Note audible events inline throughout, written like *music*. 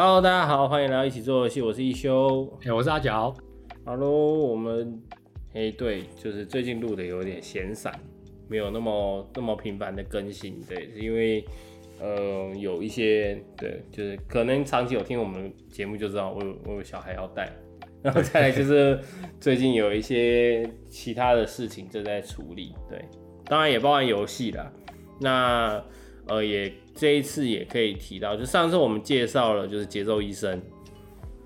Hello，大家好，欢迎来到一起做游戏，我是一休。哎、我是阿角。Hello，我们哎、对，就是最近录的有点闲散，没有那么那么频繁的更新，对，是因为呃有一些对，就是可能长期有听我们节目就知道我有我有小孩要带，然后 *laughs* 再来就是最近有一些其他的事情正在处理，对，当然也包含游戏啦。那呃也这一次也可以提到，就上次我们介绍了就是节奏医生。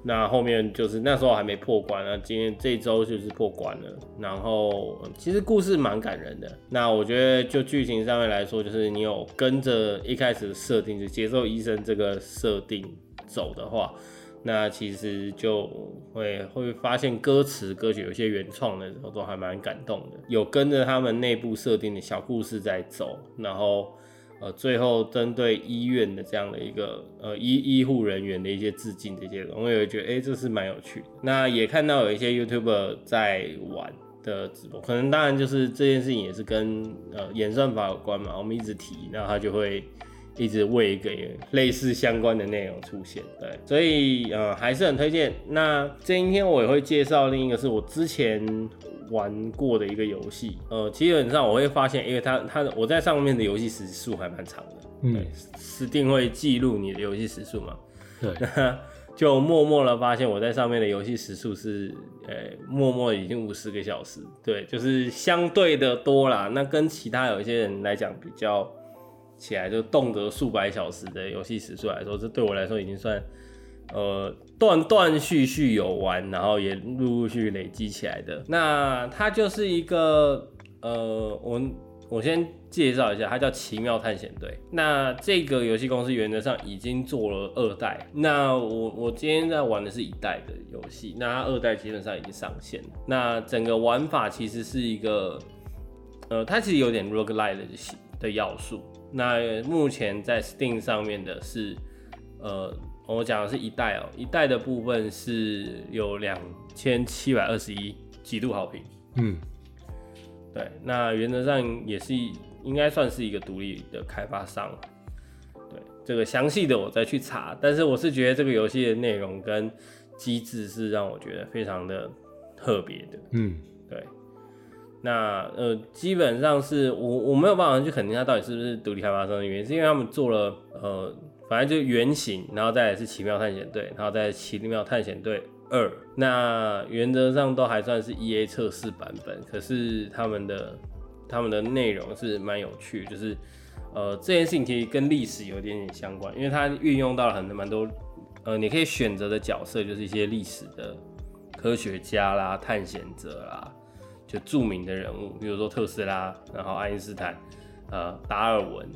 那后面就是那时候还没破关，那今天这一周就是破关了。然后其实故事蛮感人的。那我觉得就剧情上面来说，就是你有跟着一开始设定，就节奏医生这个设定走的话，那其实就会会发现歌词歌曲有些原创的时候都还蛮感动的，有跟着他们内部设定的小故事在走，然后。呃，最后针对医院的这样的一个呃医医护人员的一些致敬这些，我也会觉得，哎、这是蛮有趣的。那也看到有一些 YouTuber 在玩的直播，可能当然就是这件事情也是跟呃演算法有关嘛，我们一直提，那他就会一直喂给类似相关的内容出现，对，所以呃还是很推荐。那今天我也会介绍另一个是我之前玩过的一个游戏，呃，基本上我会发现，因为它它的我在上面的游戏时速还蛮长的，嗯对，是定会记录你的游戏时速嘛，对，就默默的发现我在上面的游戏时速是，呃、默默已经五十个小时，对，就是相对的多啦。那跟其他有一些人来讲比较起来，就动辄数百小时的游戏时速来说，这对我来说已经算，呃，断断续续有玩，然后也陆陆续续累积起来的。那它就是一个，呃，我我先介绍一下，它叫奇妙探险队。那这个游戏公司原则上已经做了二代，那我我今天在玩的是一代的游戏，那它二代基本上已经上线。那整个玩法其实是一个，呃，它其实有点 roguelike 的的要素。那目前在 Steam 上面的是，呃，我讲的是一代哦、一代的部分是有两千七百二十一极度好评。嗯，对，那原则上也是应该算是一个独立的开发商。对，这个详细的我再去查，但是我是觉得这个游戏的内容跟机制是让我觉得非常的特别的。嗯，对，那呃，基本上是我我没有办法去肯定它到底是不是独立开发商的原因，是因为他们做了呃，反正就原型，然后再来是奇妙探险队，然后再来奇妙探险队二，那原则上都还算是 E A 测试版本，可是他们的他们的内容是蛮有趣，就是呃这件事情其实跟历史有点点相关，因为它运用到了很蛮多呃你可以选择的角色，就是一些历史的科学家啦、探险者啦。就著名的人物，比如说特斯拉，然后爱因斯坦，呃，达尔文。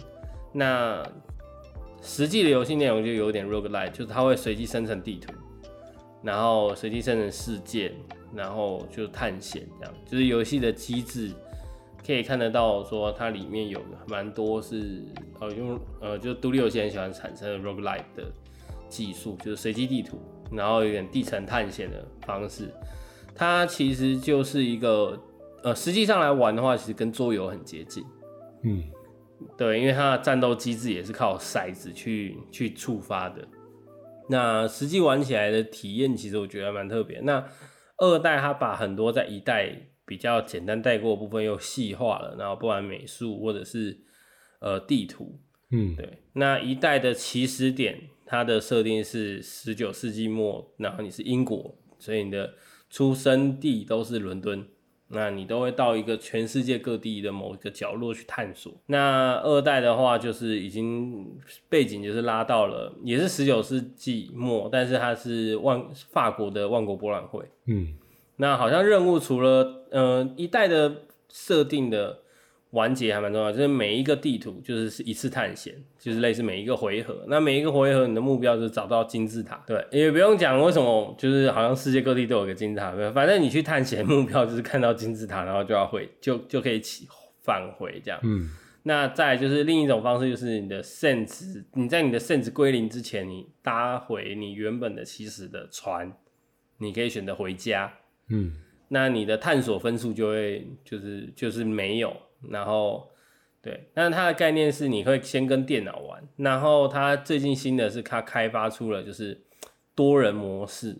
那实际的游戏内容就有点 roguelike，就是它会随机生成地图，然后随机生成事件，然后就探险这样。就是游戏的机制可以看得到，说它里面有蛮多是呃用呃就独立游戏很喜欢产生 roguelike 的技术，就是随机地图，然后有点地层探险的方式。它其实就是一个，呃，实际上来玩的话，其实跟桌游很接近。嗯，对，因为它的战斗机制也是靠骰子去去触发的。那实际玩起来的体验，其实我觉得还蛮特别。那二代它把很多在一代比较简单带过的部分又细化了，然后不管美术或者是呃地图，嗯，对，那一代的起始点，它的设定是十九世纪末，然后你是英国，所以你的出生地都是伦敦，那你都会到一个全世界各地的某一个角落去探索。那二代的话，就是已经背景就是拉到了，也是十九世纪末，但是它是万法国的万国博览会。嗯，那好像任务除了呃一代的设定的完结还蛮重要，就是每一个地图就是是一次探险，就是类似每一个回合。那每一个回合你的目标就是找到金字塔，对，也不用讲为什么，就是好像世界各地都有个金字塔，反正你去探险目标就是看到金字塔，然后就要回，就就可以起返回这样。嗯，那再来就是另一种方式，就是你的圣值，你在你的圣值归零之前，你搭回你原本的起始的船，你可以选择回家。嗯，那你的探索分数就会就是就是没有，然后对，但是它的概念是你会先跟电脑玩，然后它最近新的是它开发出了就是多人模式，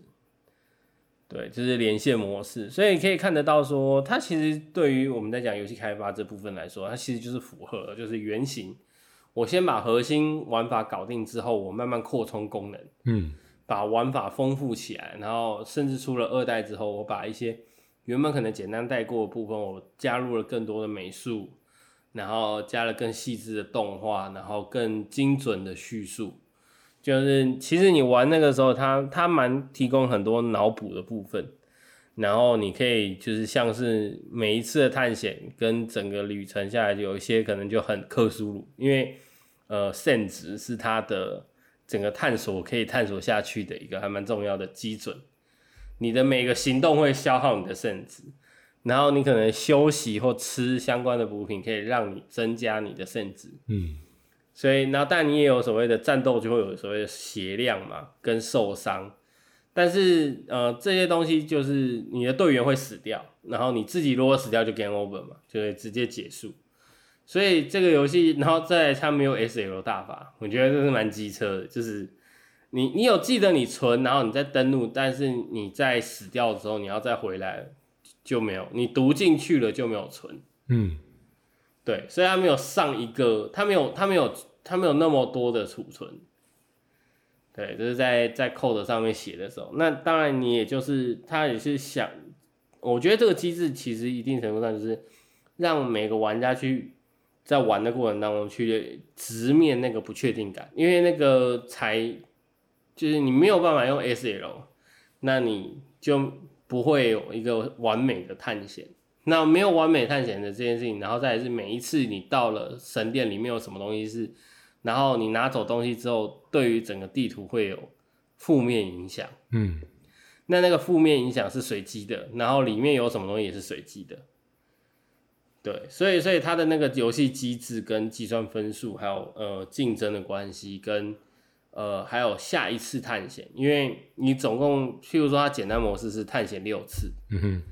对，就是连线模式，所以可以看得到说，它其实对于我们在讲游戏开发这部分来说，它其实就是符合，就是原型。我先把核心玩法搞定之后，我慢慢扩充功能，嗯把玩法丰富起来，然后甚至出了二代之后，我把一些原本可能简单带过的部分，我加入了更多的美术，然后加了更细致的动画，然后更精准的叙述。就是其实你玩那个时候，它它蛮提供很多脑补的部分，然后你可以就是像是每一次的探险跟整个旅程下来，有一些可能就很克苏鲁，因为呃圣值是它的整个探索可以探索下去的一个还蛮重要的基准。你的每个行动会消耗你的肾值，然后你可能休息或吃相关的补品，可以让你增加你的肾值。嗯所以，然后但你也有所谓的战斗，就会有所谓的血量嘛，跟受伤。但是，呃，这些东西就是你的队员会死掉，然后你自己如果死掉就 game over 嘛，就会直接结束。所以这个游戏，然后再来它没有 SL 大法，我觉得这是蛮机车的，就是你你有记得你存，然后你再登录，但是你在死掉的时候你要再回来就没有，你读进去了就没有存。嗯对，所以它没有上一个，它没有，它没有，它没有那么多的储存。对，就是在在 code 上面写的时候，那当然你也就是他也是想，我觉得这个机制其实一定程度上就是让每个玩家去在玩的过程当中去直面那个不确定感，因为那个才就是你没有办法用 SL，那你就不会有一个完美的探险。那没有完美探险的这件事情，然后再来是每一次你到了神殿里面有什么东西是，然后你拿走东西之后，对于整个地图会有负面影响。嗯那那个负面影响是随机的，然后里面有什么东西也是随机的。对，所以所以它的那个游戏机制跟计算分数，还有呃竞争的关系，跟呃还有下一次探险，因为你总共，譬如说它简单模式是探险六次，嗯哼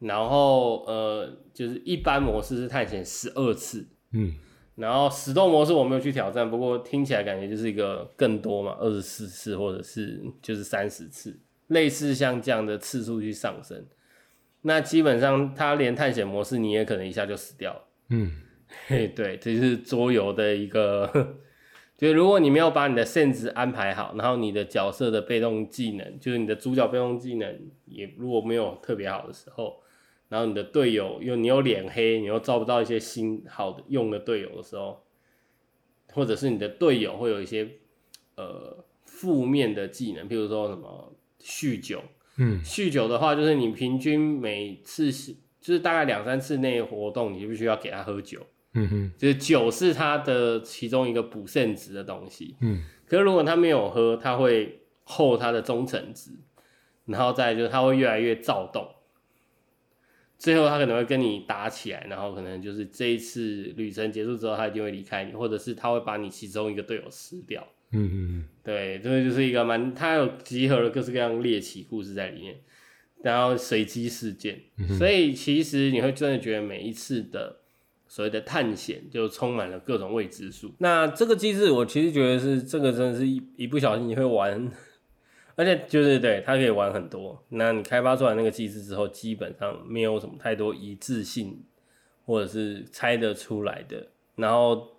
然后呃，就是一般模式是探险十二次，嗯然后死斗模式我没有去挑战，不过听起来感觉就是一个更多嘛，二十四次或者是就是三十次，类似像这样的次数去上升。那基本上它连探险模式你也可能一下就死掉了。嗯嘿，对，这是桌游的一个，就是如果你没有把你的限值安排好，然后你的角色的被动技能，就是你的主角被动技能也如果没有特别好的时候，然后你的队友又你有脸黑，你又招不到一些新好的用的队友的时候，或者是你的队友会有一些呃负面的技能，譬如说什么酗酒，嗯酗酒的话，就是你平均每次是就是大概两三次内活动，你就必须要给他喝酒。嗯哼就是酒是他的其中一个补肾值的东西。嗯可是如果他没有喝，他会后他的忠诚值，然后再就是他会越来越躁动，最后他可能会跟你打起来，然后可能就是这一次旅程结束之后，他一定会离开你，或者是他会把你其中一个队友吃掉。嗯嗯对，这个就是一个蛮，它有集合了各式各样猎奇故事在里面，然后随机事件，所以其实你会真的觉得每一次的所谓的探险就充满了各种未知数。那这个机制，我其实觉得是这个真的是一一不小心你会玩，而且就是对它可以玩很多。那你开发出来那个机制之后，基本上没有什么太多一致性，或者是猜得出来的，然后。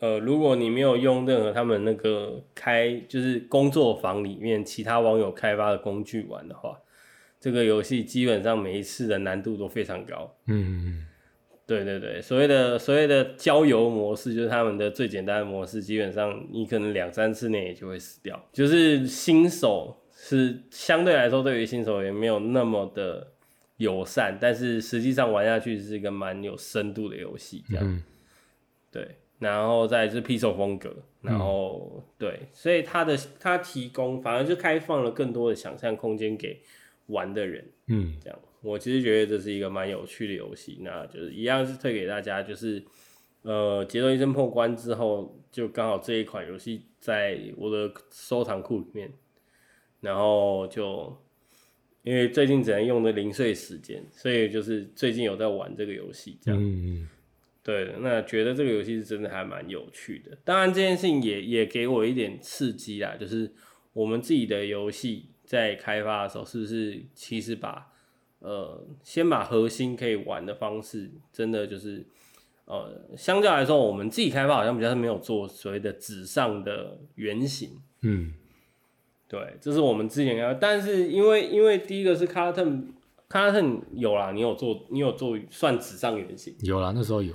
呃，如果你没有用任何他们那个开就是工作坊里面其他网友开发的工具玩的话，这个游戏基本上每一次的难度都非常高。嗯对对对，所谓的所谓的郊游模式就是他们的最简单的模式，基本上你可能两三次内也就会死掉。就是新手是相对来说对于新手也没有那么的友善，但是实际上玩下去是一个蛮有深度的游戏，这样。嗯对，然后再来是 Pixel 风格，然后、对，所以它的它提供反而就开放了更多的想象空间给玩的人。嗯这样，我其实觉得这是一个蛮有趣的游戏，那就是一样是推给大家，就是呃，节奏医生破关之后，就刚好这一款游戏在我的收藏库里面，然后就因为最近只能用的零碎时间，所以就是最近有在玩这个游戏，这样。嗯对，那觉得这个游戏是真的还蛮有趣的。当然，这件事情也也给我一点刺激啦，就是我们自己的游戏在开发的时候，是不是其实把呃先把核心可以玩的方式，真的就是呃相较来说，我们自己开发好像比较是没有做所谓的纸上的原型。嗯，对，这是我们之前要，但是因为因为第一个是 Carton Carton 有啦，你有做你有做算纸上原型。有啦，那时候有，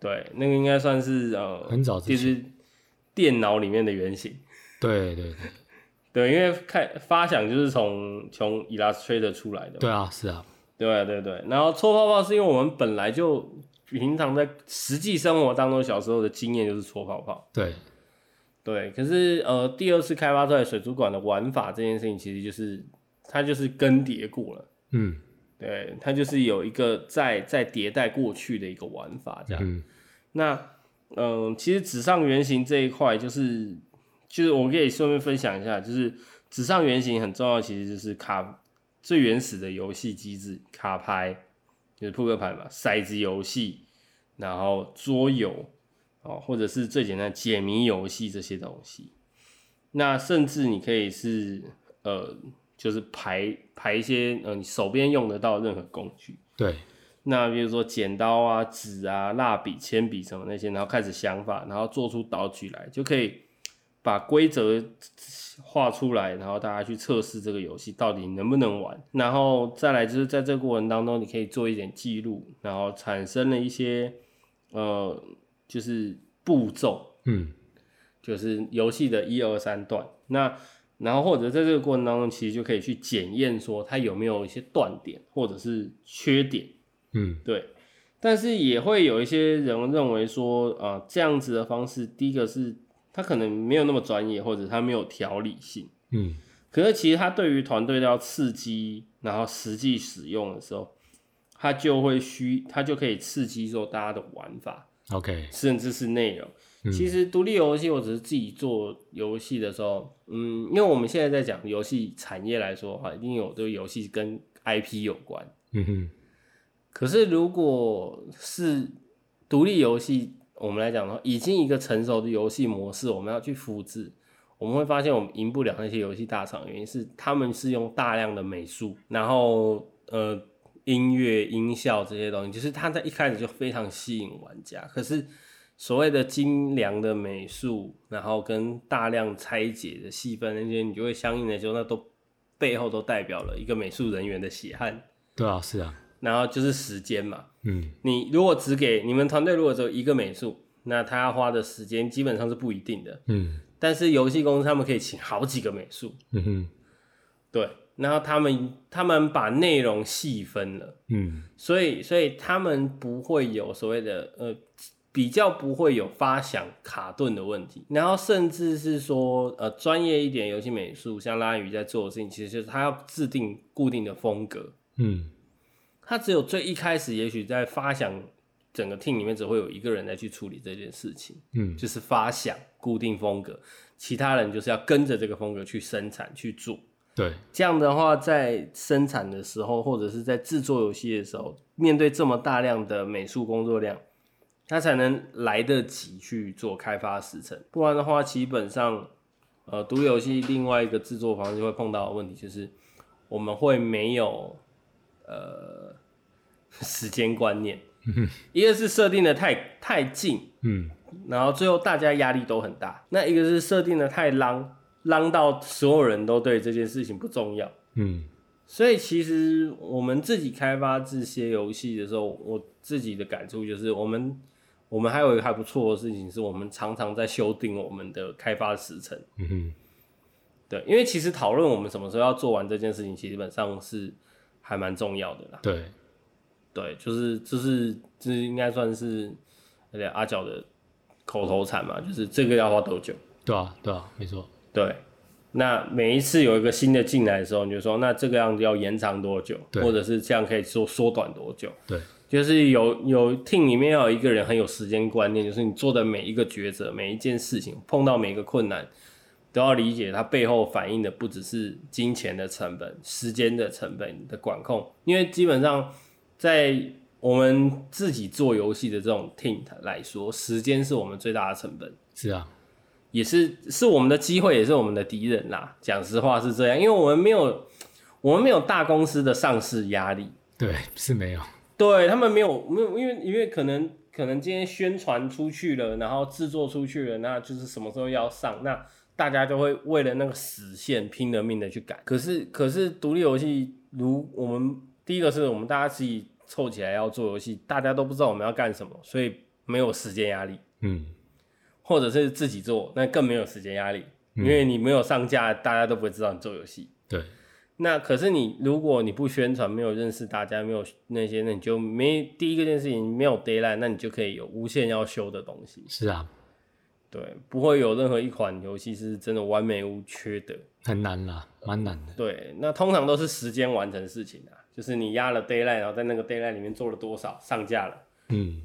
对，那个应该算是呃，很早之前就是电脑里面的原型。对对对对，因为开发想就是从从 Illustrator 出来的嘛。对啊，是啊，对啊对对。然后搓泡泡是因为我们本来就平常在实际生活当中小时候的经验就是搓泡泡。对对，可是呃，第二次开发出来水族馆的玩法这件事情，其实就是它就是更迭过了。嗯对，它就是有一个在在迭代过去的一个玩法这样。嗯那嗯，其实纸上原型这一块，就是就是我可以顺便分享一下，就是纸上原型很重要，其实就是卡最原始的游戏机制，卡牌就是扑克牌嘛，骰子游戏，然后桌游哦，或者是最简单解谜游戏这些东西。那甚至你可以是呃，就是排排一些呃你手边用得到的任何工具。对那比如说剪刀啊、纸啊、蜡笔、铅笔什么那些，然后开始想法，然后做出道具来，就可以把规则画出来，然后大家去测试这个游戏到底能不能玩。然后再来就是在这个过程当中，你可以做一点记录，然后产生了一些呃，就是步骤，嗯就是游戏的一二三段。那然后或者在这个过程当中，其实就可以去检验说它有没有一些断点或者是缺点。嗯对，但是也会有一些人认为说，啊、这样子的方式，第一个是他可能没有那么专业，或者他没有条理性。嗯可是其实他对于团队要刺激，然后实际使用的时候，他就会需，他就可以刺激说大家的玩法，，OK，甚至是内容。嗯其实独立游戏我只是自己做游戏的时候，嗯，因为我们现在在讲游戏产业来说的话，一定有这个游戏跟 IP 有关。嗯哼，可是如果是独立游戏，我们来讲的话，已经一个成熟的游戏模式，我们要去复制，我们会发现我们赢不了那些游戏大厂，原因是他们是用大量的美术，然后呃音乐、音效这些东西，就是它在一开始就非常吸引玩家。可是所谓的精良的美术，然后跟大量拆解的细分那些，你就会相应的说，那都背后都代表了一个美术人员的血汗。对啊，是啊，然后就是时间嘛。嗯。你如果只给你们团队如果只有一个美术，那他要花的时间基本上是不一定的。嗯。但是游戏公司他们可以请好几个美术，嗯哼，对，然后他们他们把内容细分了，嗯。所以所以他们不会有所谓的呃。比较不会有发想卡顿的问题，然后甚至是说，呃，专业一点游戏美术，像拉宇在做的事情，其实就是他要制定固定的风格，嗯他只有最一开始，也许在发想整个 team 里面，只会有一个人来去处理这件事情，嗯就是发想固定风格，其他人就是要跟着这个风格去生产去做。对，这样的话，在生产的时候，或者是在制作游戏的时候，面对这么大量的美术工作量，他才能来得及去做开发时程。不然的话，基本上，呃，独立游戏另外一个制作方式会碰到的问题就是，我们会没有呃时间观念。一个是设定的太太近，嗯然后最后大家压力都很大；那一个是设定的太浪，浪到所有人都对这件事情不重要。嗯所以其实我们自己开发这些游戏的时候，我自己的感触就是，我们我们还有一个还不错的事情，是我们常常在修订我们的开发时程。嗯哼，对，因为其实讨论我们什么时候要做完这件事情，基本上是还蛮重要的啦。对，对，就是就是这应该算是阿角的口头禅嘛，就是这个要花多久？对啊，对啊，没错，对，那每一次有一个新的进来的时候，你就说那这个样子要延长多久，对或者是这样可以缩缩短多久？对，就是有有 team 里面要有一个人很有时间观念，就是你做的每一个抉择、每一件事情，碰到每一个困难，都要理解它背后反映的不只是金钱的成本、时间的成本的管控，因为基本上在我们自己做游戏的这种 team 来说，时间是我们最大的成本，是啊，也是是我们的机会，也是我们的敌人啦。讲实话是这样，因为我们没有我们没有大公司的上市压力，对，是没有，对他们没有没有，因为因为可能可能今天宣传出去了，然后制作出去了，那就是什么时候要上，那大家就会为了那个死线拼了命的去赶。可是可是独立游戏，如我们第一个是我们大家自己凑起来要做游戏，大家都不知道我们要干什么，所以没有时间压力，嗯，或者是自己做，那更没有时间压力，因为你没有上架，大家都不会知道你做游戏。对，那可是你，如果你不宣传，没有认识大家，没有那些，那你就没第一个件事情没有 d a y l i n e 那你就可以有无限要修的东西。是啊，对，不会有任何一款游戏是真的完美无缺的。很难啦，蛮难的，对，那通常都是时间完成事情啊，就是你压了 d a y l i g h t 然后在那个 d a y l i g h t 里面做了多少，上架了，嗯，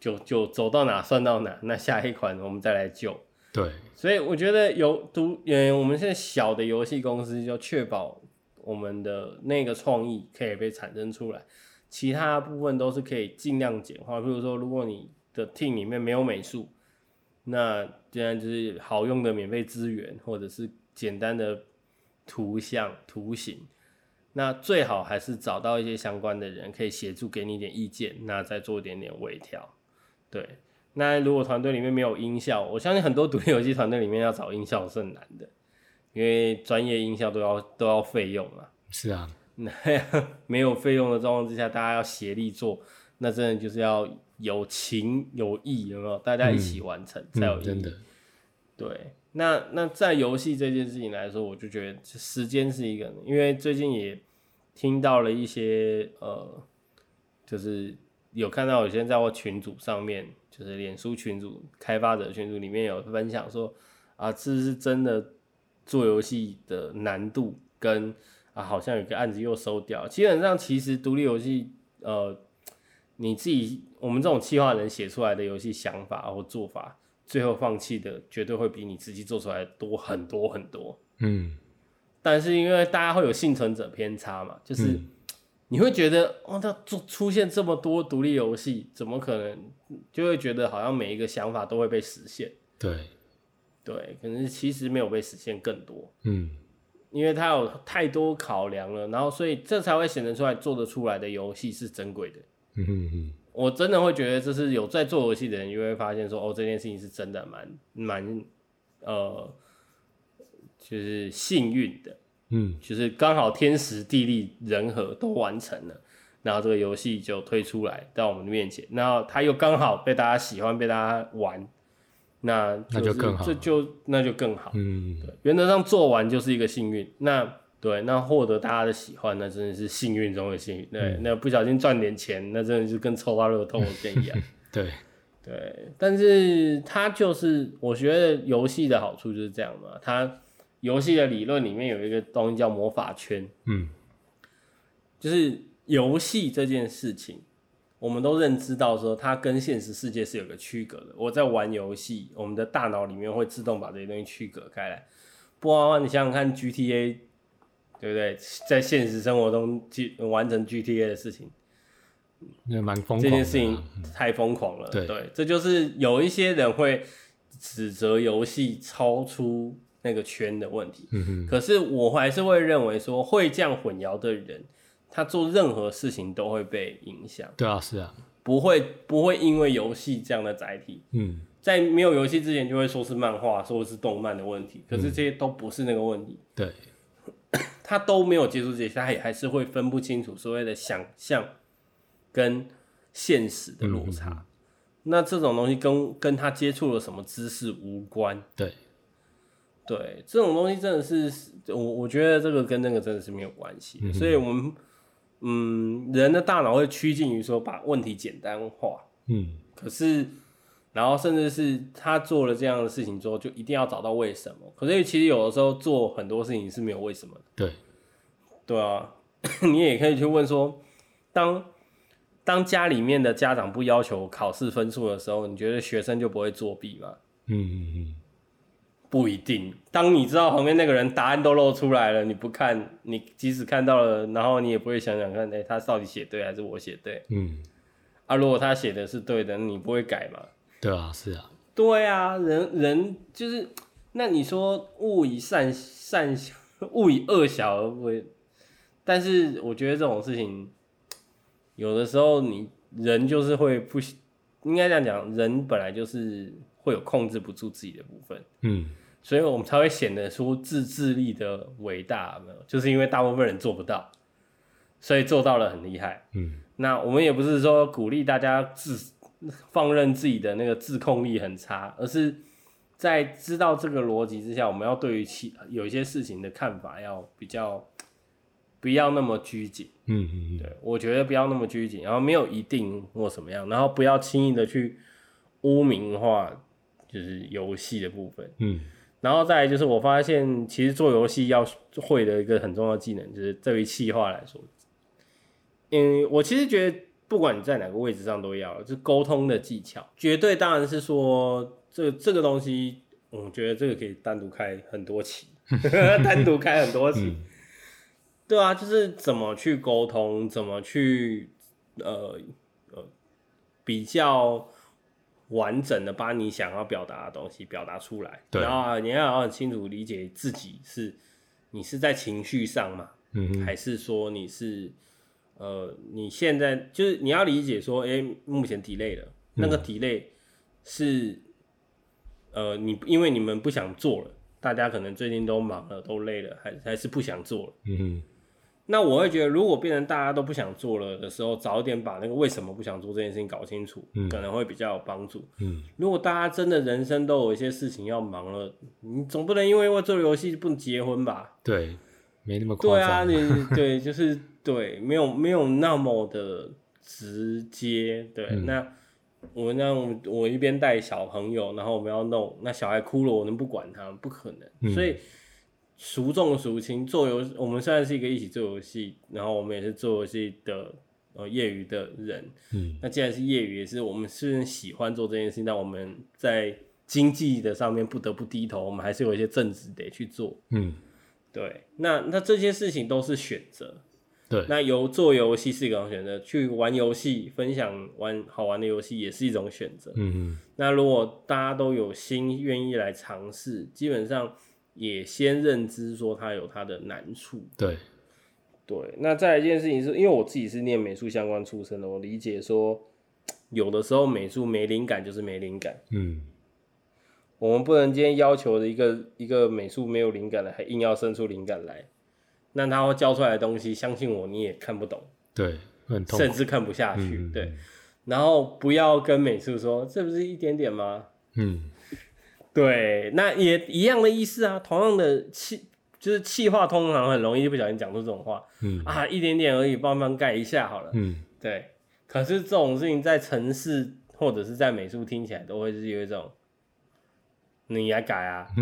就就走到哪算到哪，那下一款我们再来救。对，所以我觉得有独，嗯，我们现在小的游戏公司就确保我们的那个创意可以被产生出来，其他部分都是可以尽量简化。比如说，如果你的 team 里面没有美术，那既然就是好用的免费资源，或者是简单的图像、图形，那最好还是找到一些相关的人可以协助给你一点意见，那再做一点点微调，对。那如果团队里面没有音效，我相信很多独立游戏团队里面要找音效是很难的，因为专业音效都要 *laughs* 都要费用嘛。*laughs* 是啊，那没有费用的状况之下，大家要协力做，那真的就是要有情有义，有没有？大家一起完成、才有意义。嗯真的，对，那那在游戏这件事情来说，我就觉得时间是一个，因为最近也听到了一些呃，就是有看到有些人在我群组上面，就是脸书群组、开发者群组里面有分享说，啊，这是真的做游戏的难度跟啊，好像有个案子又收掉。基本上，其实独立游戏，呃，你自己我们这种企划人写出来的游戏想法或做法，最后放弃的绝对会比你自己做出来的多很多很多。嗯，但是因为大家会有幸存者偏差嘛，就是嗯你会觉得，哦，那出出现这么多独立游戏，怎么可能？就会觉得好像每一个想法都会被实现。对，对，可是其实没有被实现更多，嗯，因为他有太多考量了，然后所以这才会显得出来做得出来的游戏是珍贵的。嗯嗯嗯，我真的会觉得这是有在做游戏的人，就会发现说，哦，这件事情是真的蛮蛮呃，就是幸运的。嗯，就是刚好天时地利人和都完成了，然后这个游戏就推出来到我们的面前，然后它又刚好被大家喜欢，被大家玩，那、就是、那就更好这就那就更好。嗯，对，原则上做完就是一个幸运。那对，那获得大家的喜欢，那真的是幸运中的幸运。对，那不小心赚点钱，那真的是跟抽到乐透一样。*laughs* 对，对，但是它就是我觉得游戏的好处就是这样嘛，它游戏的理论里面有一个东西叫魔法圈，嗯，就是游戏这件事情，我们都认知到说它跟现实世界是有个区隔的。我在玩游戏，我们的大脑里面会自动把这些东西区隔开来。不然你想想看，GTA，对不对？在现实生活中去完成 GTA 的事情，那蛮疯狂。这件事情太疯狂了。对这就是有一些人会指责游戏超出那个圈的问题。嗯哼，可是我还是会认为说，会这样混淆的人，他做任何事情都会被影响，对啊，是啊，不会不会因为游戏这样的载体，嗯，在没有游戏之前就会说是漫画，说是动漫的问题。可是这些都不是那个问题，对，*coughs* 他都没有接触这些，他也还是会分不清楚所谓的想象跟现实的落差。那这种东西跟跟他接触了什么知识无关。对，对，这种东西真的是我我觉得这个跟那个真的是没有关系。的，所以我们嗯人的大脑会趋近于说把问题简单化，嗯，可是然后甚至是他做了这样的事情之后，就一定要找到为什么。可是其实有的时候做很多事情是没有为什么的，对，对啊，*coughs* 你也可以去问说，当当家里面的家长不要求考试分数的时候，你觉得学生就不会作弊吗？嗯嗯嗯，不一定。当你知道旁边那个人答案都露出来了，你不看，你即使看到了，然后你也不会想想看，哎、他到底写对还是我写对？嗯，啊，如果他写的是对的，你不会改嘛？对啊，是啊，对啊，人人就是，那你说勿以善善小，勿以恶小而不为，但是我觉得这种事情，有的时候你人就是会不喜，应该这样讲，人本来就是会有控制不住自己的部分，嗯，所以我们才会显得出自制力的伟大，有没有？就是因为大部分人做不到，所以做到了很厉害。嗯，那我们也不是说鼓励大家自放任自己的那个自控力很差，而是在知道这个逻辑之下，我们要对于其有一些事情的看法要比较不要那么拘谨。嗯嗯嗯，对我觉得不要那么拘谨，然后没有一定或什么样，然后不要轻易的去污名化就是游戏的部分。嗯，然后再来就是我发现，其实做游戏要会的一个很重要的技能，就是对于企划来说，嗯，我其实觉得不管你在哪个位置上都要，就是沟通的技巧，绝对当然是说这这个东西，我觉得这个可以单独开很多期，*laughs* 单独开很多期，嗯。对啊，就是怎么去沟通，怎么去呃呃比较完整的把你想要表达的东西表达出来，对然后啊你要很清楚理解自己是你是在情绪上嘛，嗯嗯还是说你是呃你现在就是你要理解说，哎、目前 delay 了，那个 delay 是呃你因为你们不想做了，大家可能最近都忙了，都累了，还还是不想做了。嗯嗯那我会觉得，如果变成大家都不想做了的时候，早点把那个为什么不想做这件事情搞清楚，嗯可能会比较有帮助。嗯，如果大家真的人生都有一些事情要忙了，你总不能因为为做游戏不能结婚吧？对，没那么夸对啊，你对，就是对，没有没有那么的直接。对，嗯那我那我我一边带小朋友，然后我们要弄，那小孩哭了，我能不管他？不可能。嗯所以孰重孰轻，做游我们虽然是一个一起做游戏，然后我们也是做游戏的呃业余的人。嗯那既然是业余，也是我们虽然喜欢做这件事情，但我们在经济的上面不得不低头，我们还是有一些正职得去做。嗯，对，那那这些事情都是选择。对，那由做游戏是一种选择，去玩游戏、分享玩好玩的游戏也是一种选择。嗯嗯那如果大家都有心愿意来尝试，基本上也先认知说它有它的难处。对，对，那再一件事情是，因为我自己是念美术相关出身的，我理解说，有的时候美术没灵感就是没灵感。嗯我们不能今天要求的一个一个美术没有灵感的，还硬要生出灵感来，那他会教出来的东西，相信我你也看不懂，对，很痛苦。甚至看不下去。嗯对，然后不要跟美术说这不是一点点吗？嗯对，那也一样的意思啊，同样的气就是气话，通常很容易不小心讲出这种话嗯啊，一点点而已，帮忙盖一下好了。嗯，对，可是这种事情在城市或者是在美术听起来都会是有一种，你来改啊！*laughs*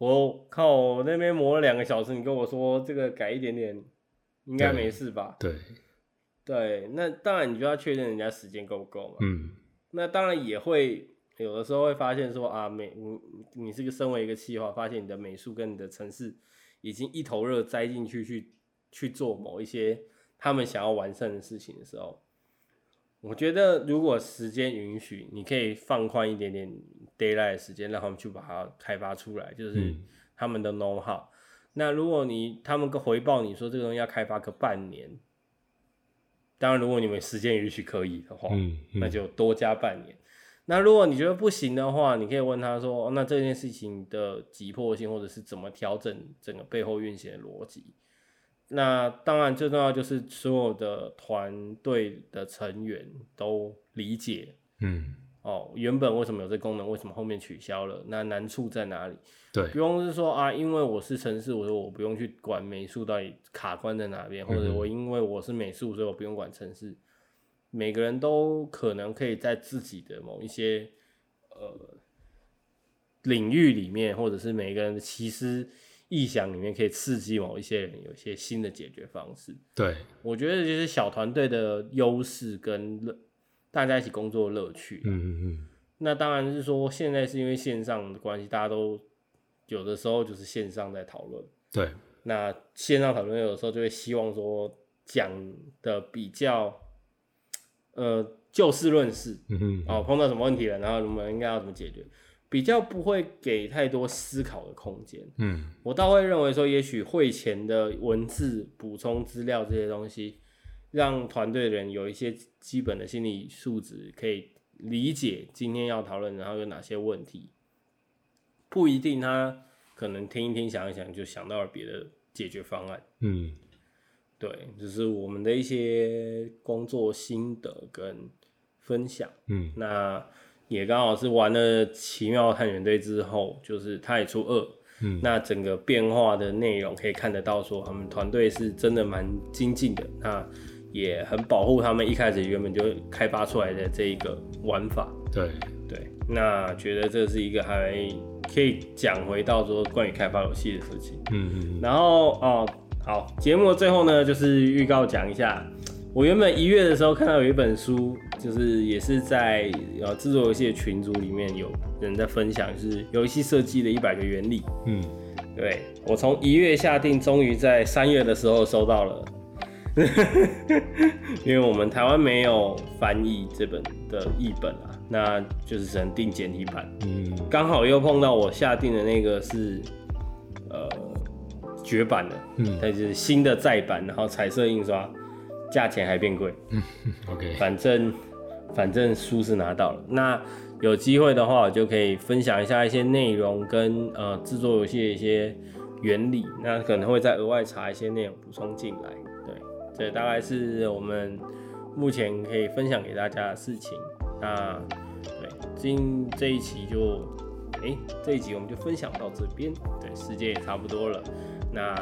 我靠，我那边磨了两个小时，你跟我说这个改一点点，应该没事吧？对，对，那当然你就要确认人家时间够不够嘛。嗯那当然也会有的时候会发现说啊，美你你是个身为一个企划，发现你的美术跟你的城市已经一头热栽进去去去做某一些他们想要完善的事情的时候，我觉得如果时间允许，你可以放宽一点点 d a y l i g h t 的时间，让他们去把它开发出来，就是嗯他们的 know how。那如果你他们个回报你说这个东西要开发个半年，当然如果你们时间允许可以的话，嗯那嗯，就多加半年。那如果你觉得不行的话，你可以问他说，哦那这件事情的急迫性，或者是怎么调整整个背后运行的逻辑。那当然最重要就是所有的团队的成员都理解嗯哦，原本为什么有这功能，为什么后面取消了，那难处在哪里？对不，用是说啊，因为我是城市，我说我不用去管美术到底卡关在哪边，或者我因为我是美术，所以我不用管城市。每个人都可能可以在自己的某一些呃领域里面，或者是每个人的奇思异想里面，可以刺激某一些人有一些新的解决方式。对，我觉得就是小团队的优势跟乐，大家一起工作的乐趣。嗯嗯嗯，那当然是说，现在是因为线上的关系，大家都有的时候就是线上在讨论。对，那线上讨论有的时候就会希望说讲的比较，呃，就事论事。嗯哼，哦，碰到什么问题了，然后我们应该要怎么解决，比较不会给太多思考的空间。嗯我倒会认为说，也许会前的文字补充资料这些东西，让团队的人有一些基本的心理素质，可以理解今天要讨论，然后有哪些问题。不一定他可能听一听想一想就想到了别的解决方案。嗯对，就是我们的一些工作心得跟分享。嗯那也刚好是玩了《奇妙探险队》之后，就是他也出二，嗯那整个变化的内容可以看得到，说他们团队是真的蛮精进的，那也很保护他们一开始原本就开发出来的这一个玩法。对，对，那觉得这是一个还可以讲回到说关于开发游戏的事情。嗯嗯然后哦，好，节目的最后呢，就是预告讲一下，我原本一月的时候看到有一本书，就是也是在呃制作游戏的群组里面有人在分享，就是游戏设计的一百个原理。嗯对我从一月下定，终于在三月的时候收到了，*laughs* 因为我们台湾没有翻译这本的译本啊，那就是只能订简体版。嗯刚好又碰到我下定的那个是呃绝版的，嗯它就是新的再版，然后彩色印刷，价钱还变贵。嗯，*laughs* OK，反正反正书是拿到了，那有机会的话，我就可以分享一下一些内容跟呃制作游戏的一些原理，那可能会再额外查一些内容补充进来。对，这大概是我们目前可以分享给大家的事情。那对，今这一期就，哎、这一集我们就分享到这边。对，时间也差不多了。那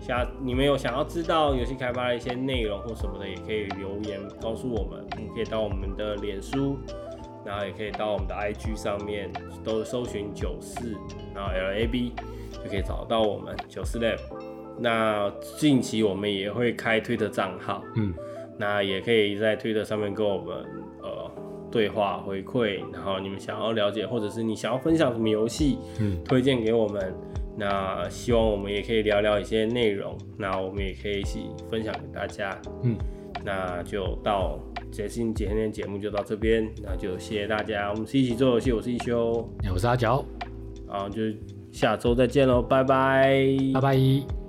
下你们有想要知道游戏开发的一些内容或什么的，也可以留言告诉我们。你可以到我们的脸书，然后也可以到我们的 IG 上面都搜寻九四，然后 LAB 就可以找到我们九四 Lab。那近期我们也会开推特账号，嗯那也可以在推特上面跟我们呃对话回馈，然后你们想要了解，或者是你想要分享什么游戏，嗯推荐给我们。那希望我们也可以聊聊一些内容，那我们也可以一起分享给大家。嗯，那就到这今今天的节目就到这边，那就谢谢大家，我们是一起做游戏，我是一休，我是阿角，然后就下周再见喽，拜拜，拜拜。